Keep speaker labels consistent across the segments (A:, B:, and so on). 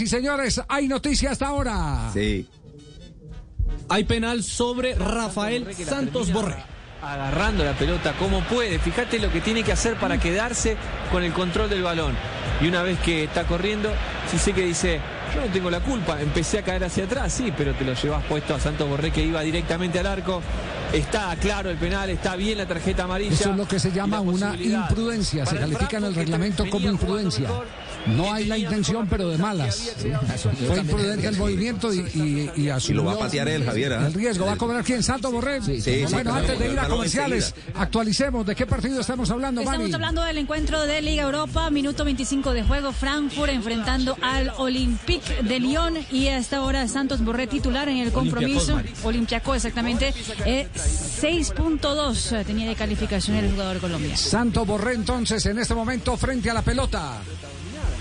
A: Y señores, hay noticia hasta ahora.
B: Sí.
C: Hay penal sobre Rafael Santos Borré.
D: Agarrando la pelota como puede. Fíjate lo que tiene que hacer para quedarse con el control del balón. Y una vez que está corriendo, sí sé que dice, yo no tengo la culpa, empecé a caer hacia atrás, sí, pero te lo llevas puesto a Santos Borré que iba directamente al arco. Está claro el penal, está bien la tarjeta amarilla.
A: Eso es lo que se llama
D: la
A: una imprudencia. Se califica en el reglamento como imprudencia.
D: mejor,
A: No hay la intención, pero de malas. Fue imprudente el movimiento y, y, y asumió
B: va a patear él, Javier, ¿ah?
A: El riesgo. ¿Va a cobrar quién? ¿Santo Borré?
B: sí, sí,
A: bueno,
B: claro,
A: antes de ir a comerciales, actualicemos. ¿De qué partido estamos hablando,
E: Estamos
A: Mani?
E: hablando del encuentro de Liga Europa, minuto 25 de juego, Frankfurt enfrentando al Olympique de Lyon y hasta ahora Santos Borré titular en el compromiso.
C: Olympiacos,
E: exactamente. Eh, 6.2 tenía de calificación el jugador colombiano.
A: Santo Borré entonces en este momento frente a la pelota.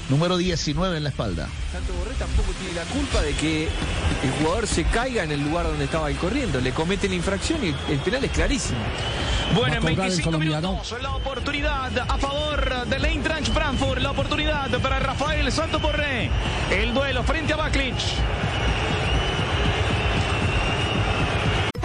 F: Número 19 en la espalda.
D: Santos Borré tampoco tiene la culpa de que el jugador se caiga en el lugar donde estaba él corriendo. Le comete la infracción y el penal es clarísimo.
G: Bueno, en
A: Va a cobrar el
G: 25
A: colombiano.
G: minutos la oportunidad a favor del Eintracht Frankfurt, la oportunidad para Rafael Santos Borré. El duelo frente a Baklic.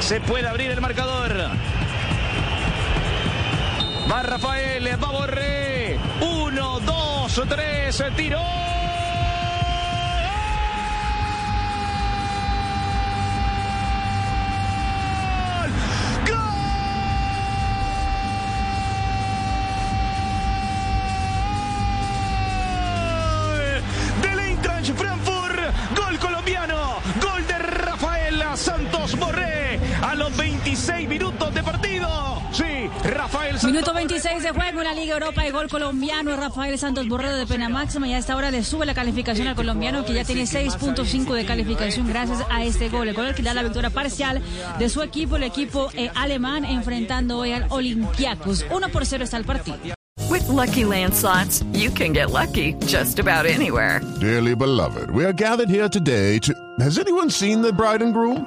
G: Se puede abrir el marcador. Va Rafael, va Borré. Uno, dos, tres, tiró. 26 minutos de partido. Sí, Rafael Santos
E: Minuto
G: Borré.
E: 26 de juego en la Liga Europa y gol colombiano. Rafael Santos Borré de pena máxima y a esta hora le sube la calificación al colombiano que ya tiene 6.5 de calificación gracias a este gol. El gol que da la victoria parcial de su equipo, el equipo eh, alemán, enfrentando hoy al Olympiacos. 1 por 0 está el partido.
H: With Lucky Land slots, you can get lucky just about anywhere.
I: Dearly beloved, we are gathered here today to. Has anyone seen the bride and groom?